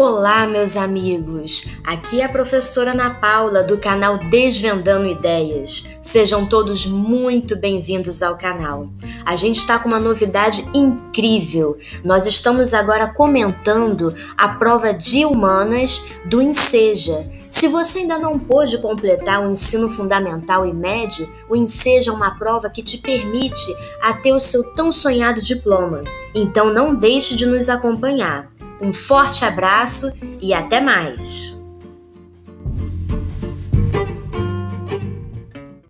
Olá, meus amigos! Aqui é a professora Ana Paula do canal Desvendando Ideias. Sejam todos muito bem-vindos ao canal. A gente está com uma novidade incrível. Nós estamos agora comentando a prova de humanas do Enseja. Se você ainda não pôde completar o ensino fundamental e médio, o Enseja é uma prova que te permite a o seu tão sonhado diploma. Então não deixe de nos acompanhar. Um forte abraço e até mais!